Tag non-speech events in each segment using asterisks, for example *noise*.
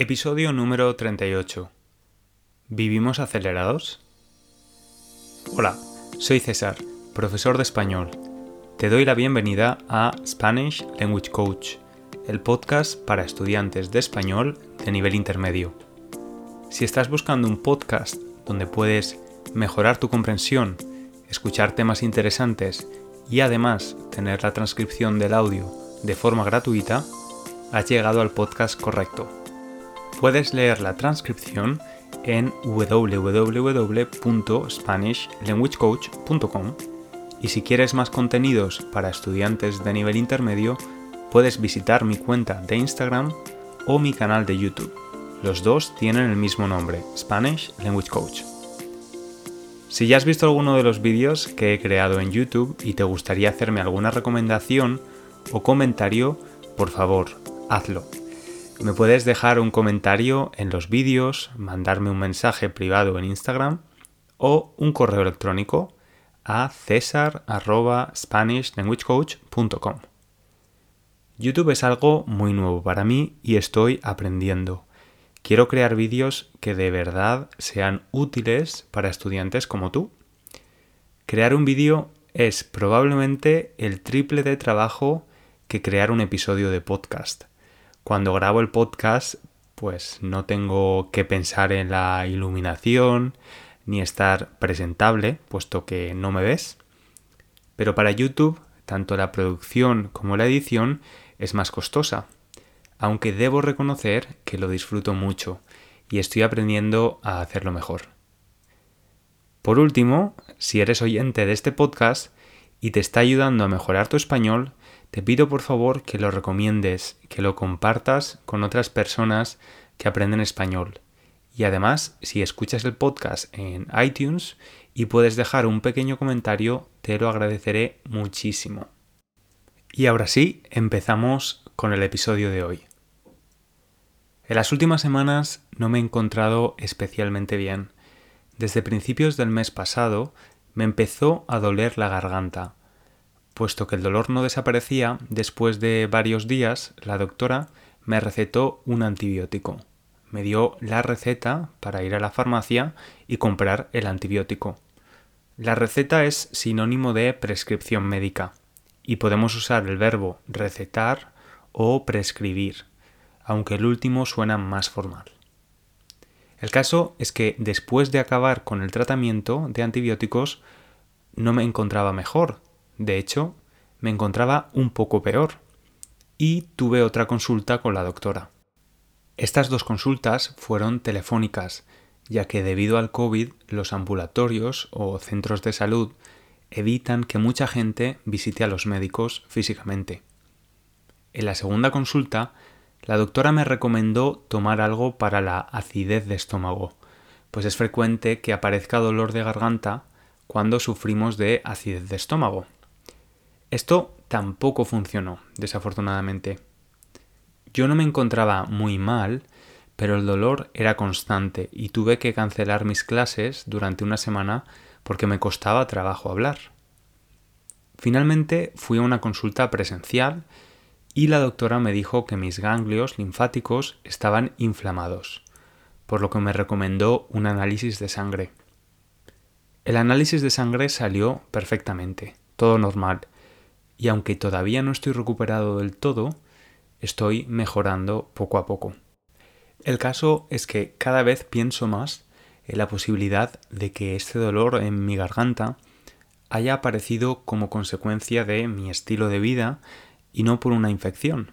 Episodio número 38. ¿Vivimos acelerados? Hola, soy César, profesor de español. Te doy la bienvenida a Spanish Language Coach, el podcast para estudiantes de español de nivel intermedio. Si estás buscando un podcast donde puedes mejorar tu comprensión, escuchar temas interesantes y además tener la transcripción del audio de forma gratuita, has llegado al podcast correcto. Puedes leer la transcripción en www.spanishlanguagecoach.com y si quieres más contenidos para estudiantes de nivel intermedio, puedes visitar mi cuenta de Instagram o mi canal de YouTube. Los dos tienen el mismo nombre, Spanish Language Coach. Si ya has visto alguno de los vídeos que he creado en YouTube y te gustaría hacerme alguna recomendación o comentario, por favor, hazlo. Me puedes dejar un comentario en los vídeos, mandarme un mensaje privado en Instagram o un correo electrónico a cesar.spanishlanguagecoach.com. YouTube es algo muy nuevo para mí y estoy aprendiendo. Quiero crear vídeos que de verdad sean útiles para estudiantes como tú. Crear un vídeo es probablemente el triple de trabajo que crear un episodio de podcast. Cuando grabo el podcast, pues no tengo que pensar en la iluminación ni estar presentable, puesto que no me ves. Pero para YouTube, tanto la producción como la edición es más costosa, aunque debo reconocer que lo disfruto mucho y estoy aprendiendo a hacerlo mejor. Por último, si eres oyente de este podcast y te está ayudando a mejorar tu español, te pido por favor que lo recomiendes, que lo compartas con otras personas que aprenden español. Y además, si escuchas el podcast en iTunes y puedes dejar un pequeño comentario, te lo agradeceré muchísimo. Y ahora sí, empezamos con el episodio de hoy. En las últimas semanas no me he encontrado especialmente bien. Desde principios del mes pasado me empezó a doler la garganta Puesto que el dolor no desaparecía, después de varios días la doctora me recetó un antibiótico. Me dio la receta para ir a la farmacia y comprar el antibiótico. La receta es sinónimo de prescripción médica y podemos usar el verbo recetar o prescribir, aunque el último suena más formal. El caso es que después de acabar con el tratamiento de antibióticos no me encontraba mejor, de hecho, me encontraba un poco peor y tuve otra consulta con la doctora. Estas dos consultas fueron telefónicas, ya que debido al COVID los ambulatorios o centros de salud evitan que mucha gente visite a los médicos físicamente. En la segunda consulta, la doctora me recomendó tomar algo para la acidez de estómago, pues es frecuente que aparezca dolor de garganta cuando sufrimos de acidez de estómago. Esto tampoco funcionó, desafortunadamente. Yo no me encontraba muy mal, pero el dolor era constante y tuve que cancelar mis clases durante una semana porque me costaba trabajo hablar. Finalmente fui a una consulta presencial y la doctora me dijo que mis ganglios linfáticos estaban inflamados, por lo que me recomendó un análisis de sangre. El análisis de sangre salió perfectamente, todo normal, y aunque todavía no estoy recuperado del todo, estoy mejorando poco a poco. El caso es que cada vez pienso más en la posibilidad de que este dolor en mi garganta haya aparecido como consecuencia de mi estilo de vida y no por una infección.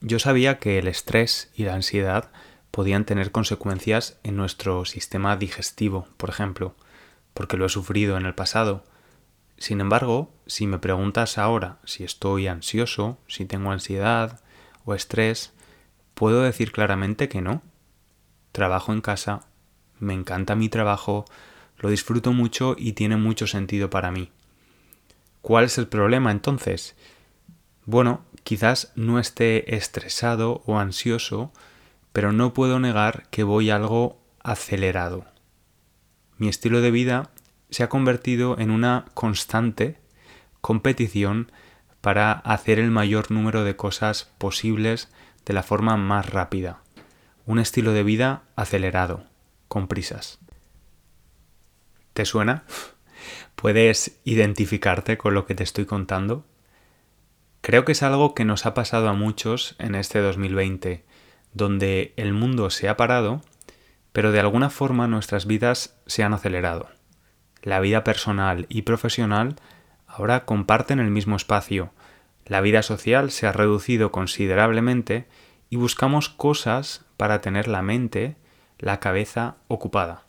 Yo sabía que el estrés y la ansiedad podían tener consecuencias en nuestro sistema digestivo, por ejemplo, porque lo he sufrido en el pasado, sin embargo, si me preguntas ahora si estoy ansioso, si tengo ansiedad o estrés, puedo decir claramente que no. Trabajo en casa, me encanta mi trabajo, lo disfruto mucho y tiene mucho sentido para mí. ¿Cuál es el problema entonces? Bueno, quizás no esté estresado o ansioso, pero no puedo negar que voy algo acelerado. Mi estilo de vida se ha convertido en una constante competición para hacer el mayor número de cosas posibles de la forma más rápida. un estilo de vida acelerado, con prisas. ¿Te suena? *laughs* ¿Puedes identificarte con lo que te estoy contando? Creo que es algo que nos ha pasado a muchos en este 2020, donde el mundo se ha parado, pero de alguna forma nuestras vidas se han acelerado. La vida personal y profesional ahora comparten el mismo espacio, la vida social se ha reducido considerablemente y buscamos cosas para tener la mente, la cabeza ocupada.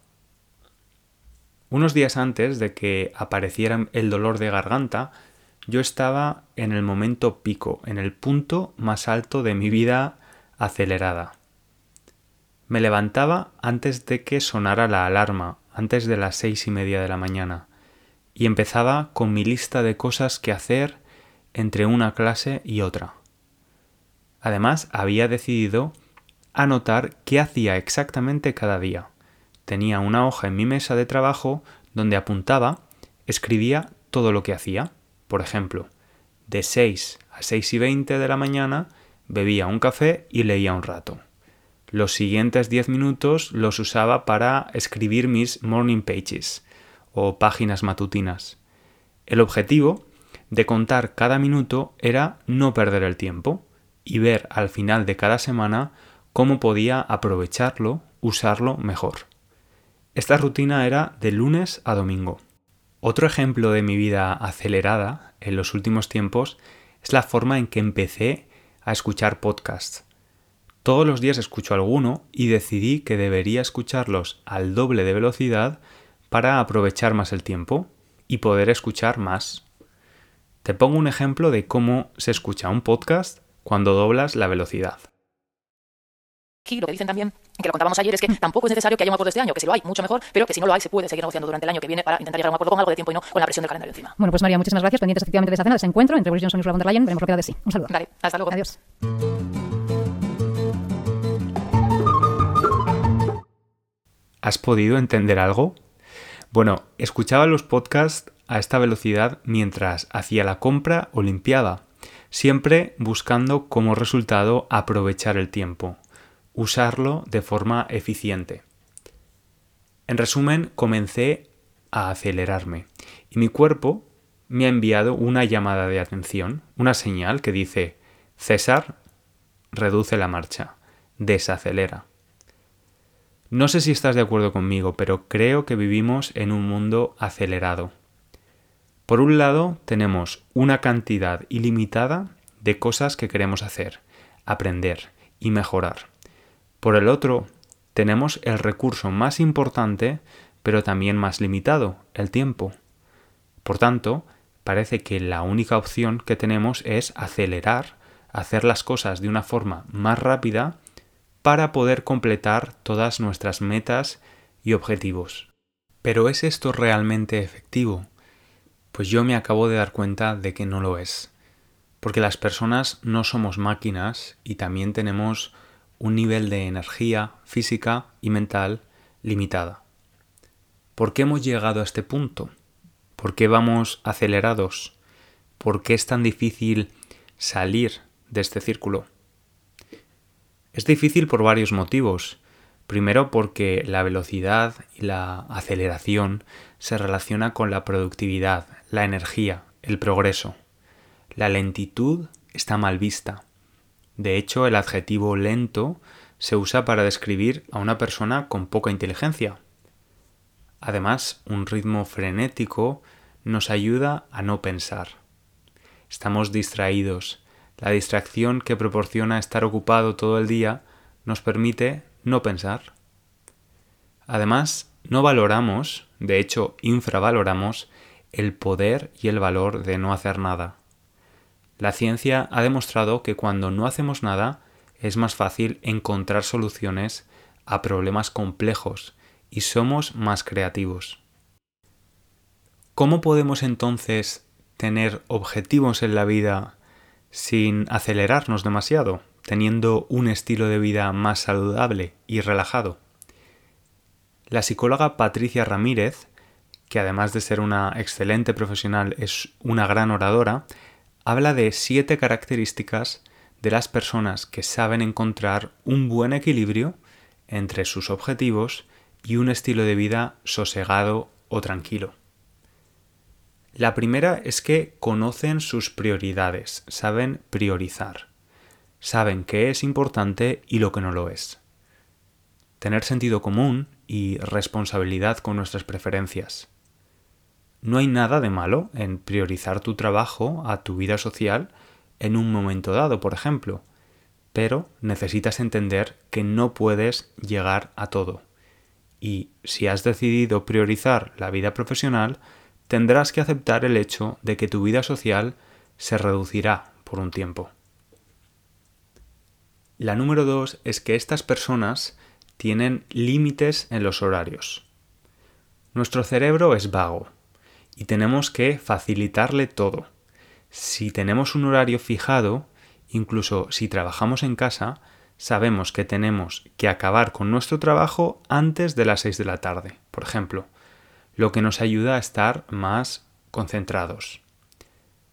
Unos días antes de que apareciera el dolor de garganta, yo estaba en el momento pico, en el punto más alto de mi vida acelerada. Me levantaba antes de que sonara la alarma, antes de las seis y media de la mañana, y empezaba con mi lista de cosas que hacer entre una clase y otra. Además, había decidido anotar qué hacía exactamente cada día. Tenía una hoja en mi mesa de trabajo donde apuntaba, escribía todo lo que hacía. Por ejemplo, de 6 a 6 y 20 de la mañana bebía un café y leía un rato. Los siguientes 10 minutos los usaba para escribir mis morning pages o páginas matutinas. El objetivo de contar cada minuto era no perder el tiempo y ver al final de cada semana cómo podía aprovecharlo, usarlo mejor. Esta rutina era de lunes a domingo. Otro ejemplo de mi vida acelerada en los últimos tiempos es la forma en que empecé a escuchar podcasts. Todos los días escucho alguno y decidí que debería escucharlos al doble de velocidad para aprovechar más el tiempo y poder escuchar más. Te pongo un ejemplo de cómo se escucha un podcast cuando doblas la velocidad. Aquí lo que dicen también, que lo contábamos ayer, es que tampoco es necesario que haya un acuerdo este año, que si lo hay, mucho mejor, pero que si no lo hay, se puede seguir negociando durante el año que viene para intentar llegar a un acuerdo con algo de tiempo y no con la presión del calendario encima. Bueno, pues María, muchísimas gracias. Pendientes efectivamente de esa cena, de ese encuentro entre Boris Johnson y Ursula von der Leyen. Veremos lo que da de sí. Un saludo. Dale, hasta luego. Adiós. ¿Has podido entender algo? Bueno, escuchaba los podcasts a esta velocidad mientras hacía la compra o limpiaba, siempre buscando como resultado aprovechar el tiempo, usarlo de forma eficiente. En resumen, comencé a acelerarme y mi cuerpo me ha enviado una llamada de atención, una señal que dice César, reduce la marcha, desacelera. No sé si estás de acuerdo conmigo, pero creo que vivimos en un mundo acelerado. Por un lado, tenemos una cantidad ilimitada de cosas que queremos hacer, aprender y mejorar. Por el otro, tenemos el recurso más importante, pero también más limitado, el tiempo. Por tanto, parece que la única opción que tenemos es acelerar, hacer las cosas de una forma más rápida para poder completar todas nuestras metas y objetivos. Pero ¿es esto realmente efectivo? Pues yo me acabo de dar cuenta de que no lo es. Porque las personas no somos máquinas y también tenemos un nivel de energía física y mental limitada. ¿Por qué hemos llegado a este punto? ¿Por qué vamos acelerados? ¿Por qué es tan difícil salir de este círculo? Es difícil por varios motivos. Primero porque la velocidad y la aceleración se relaciona con la productividad, la energía, el progreso. La lentitud está mal vista. De hecho, el adjetivo lento se usa para describir a una persona con poca inteligencia. Además, un ritmo frenético nos ayuda a no pensar. Estamos distraídos, la distracción que proporciona estar ocupado todo el día nos permite no pensar. Además, no valoramos, de hecho infravaloramos, el poder y el valor de no hacer nada. La ciencia ha demostrado que cuando no hacemos nada es más fácil encontrar soluciones a problemas complejos y somos más creativos. ¿Cómo podemos entonces tener objetivos en la vida sin acelerarnos demasiado, teniendo un estilo de vida más saludable y relajado. La psicóloga Patricia Ramírez, que además de ser una excelente profesional es una gran oradora, habla de siete características de las personas que saben encontrar un buen equilibrio entre sus objetivos y un estilo de vida sosegado o tranquilo. La primera es que conocen sus prioridades, saben priorizar, saben qué es importante y lo que no lo es. Tener sentido común y responsabilidad con nuestras preferencias. No hay nada de malo en priorizar tu trabajo a tu vida social en un momento dado, por ejemplo, pero necesitas entender que no puedes llegar a todo. Y si has decidido priorizar la vida profesional, tendrás que aceptar el hecho de que tu vida social se reducirá por un tiempo. La número dos es que estas personas tienen límites en los horarios. Nuestro cerebro es vago y tenemos que facilitarle todo. Si tenemos un horario fijado, incluso si trabajamos en casa, sabemos que tenemos que acabar con nuestro trabajo antes de las 6 de la tarde, por ejemplo lo que nos ayuda a estar más concentrados.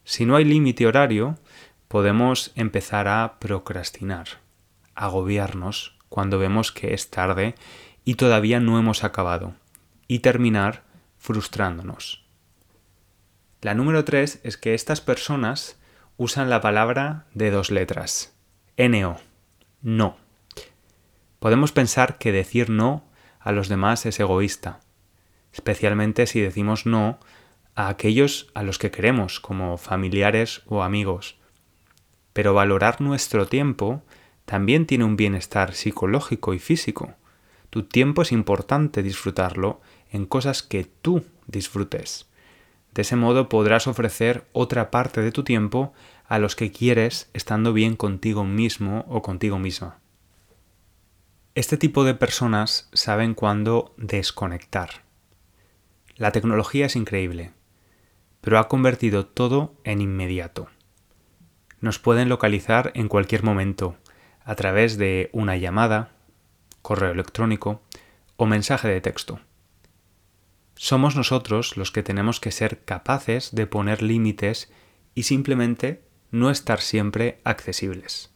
Si no hay límite horario, podemos empezar a procrastinar, agobiarnos cuando vemos que es tarde y todavía no hemos acabado, y terminar frustrándonos. La número tres es que estas personas usan la palabra de dos letras, NO, no. Podemos pensar que decir no a los demás es egoísta, especialmente si decimos no a aquellos a los que queremos, como familiares o amigos. Pero valorar nuestro tiempo también tiene un bienestar psicológico y físico. Tu tiempo es importante disfrutarlo en cosas que tú disfrutes. De ese modo podrás ofrecer otra parte de tu tiempo a los que quieres estando bien contigo mismo o contigo misma. Este tipo de personas saben cuándo desconectar. La tecnología es increíble, pero ha convertido todo en inmediato. Nos pueden localizar en cualquier momento, a través de una llamada, correo electrónico o mensaje de texto. Somos nosotros los que tenemos que ser capaces de poner límites y simplemente no estar siempre accesibles.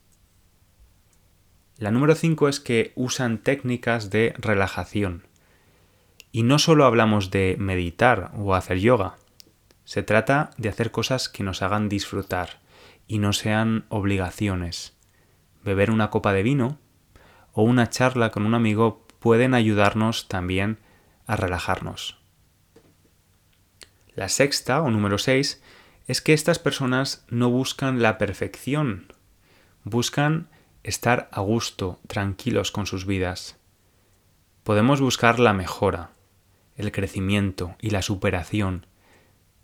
La número 5 es que usan técnicas de relajación. Y no solo hablamos de meditar o hacer yoga, se trata de hacer cosas que nos hagan disfrutar y no sean obligaciones. Beber una copa de vino o una charla con un amigo pueden ayudarnos también a relajarnos. La sexta o número seis es que estas personas no buscan la perfección, buscan estar a gusto, tranquilos con sus vidas. Podemos buscar la mejora, el crecimiento y la superación.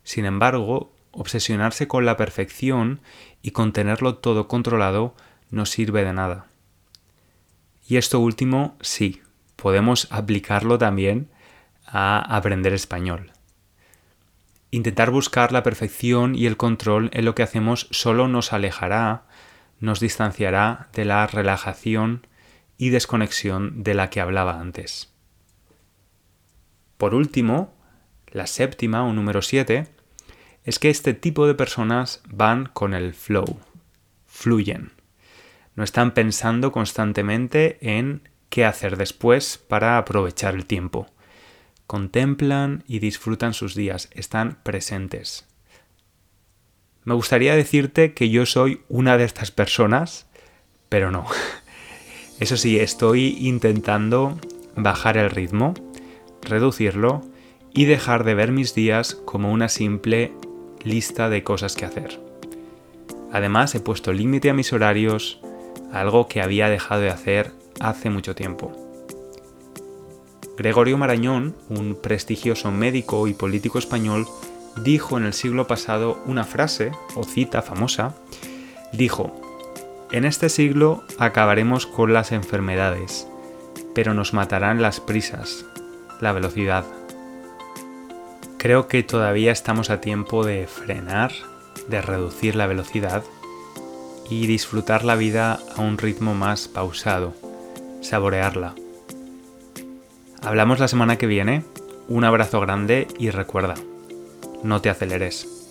Sin embargo, obsesionarse con la perfección y con tenerlo todo controlado no sirve de nada. Y esto último, sí, podemos aplicarlo también a aprender español. Intentar buscar la perfección y el control en lo que hacemos solo nos alejará, nos distanciará de la relajación y desconexión de la que hablaba antes. Por último, la séptima o número siete es que este tipo de personas van con el flow, fluyen. No están pensando constantemente en qué hacer después para aprovechar el tiempo. Contemplan y disfrutan sus días, están presentes. Me gustaría decirte que yo soy una de estas personas, pero no. *laughs* Eso sí, estoy intentando bajar el ritmo reducirlo y dejar de ver mis días como una simple lista de cosas que hacer. Además he puesto límite a mis horarios, algo que había dejado de hacer hace mucho tiempo. Gregorio Marañón, un prestigioso médico y político español, dijo en el siglo pasado una frase o cita famosa, dijo, en este siglo acabaremos con las enfermedades, pero nos matarán las prisas, la velocidad. Creo que todavía estamos a tiempo de frenar, de reducir la velocidad y disfrutar la vida a un ritmo más pausado, saborearla. Hablamos la semana que viene, un abrazo grande y recuerda, no te aceleres.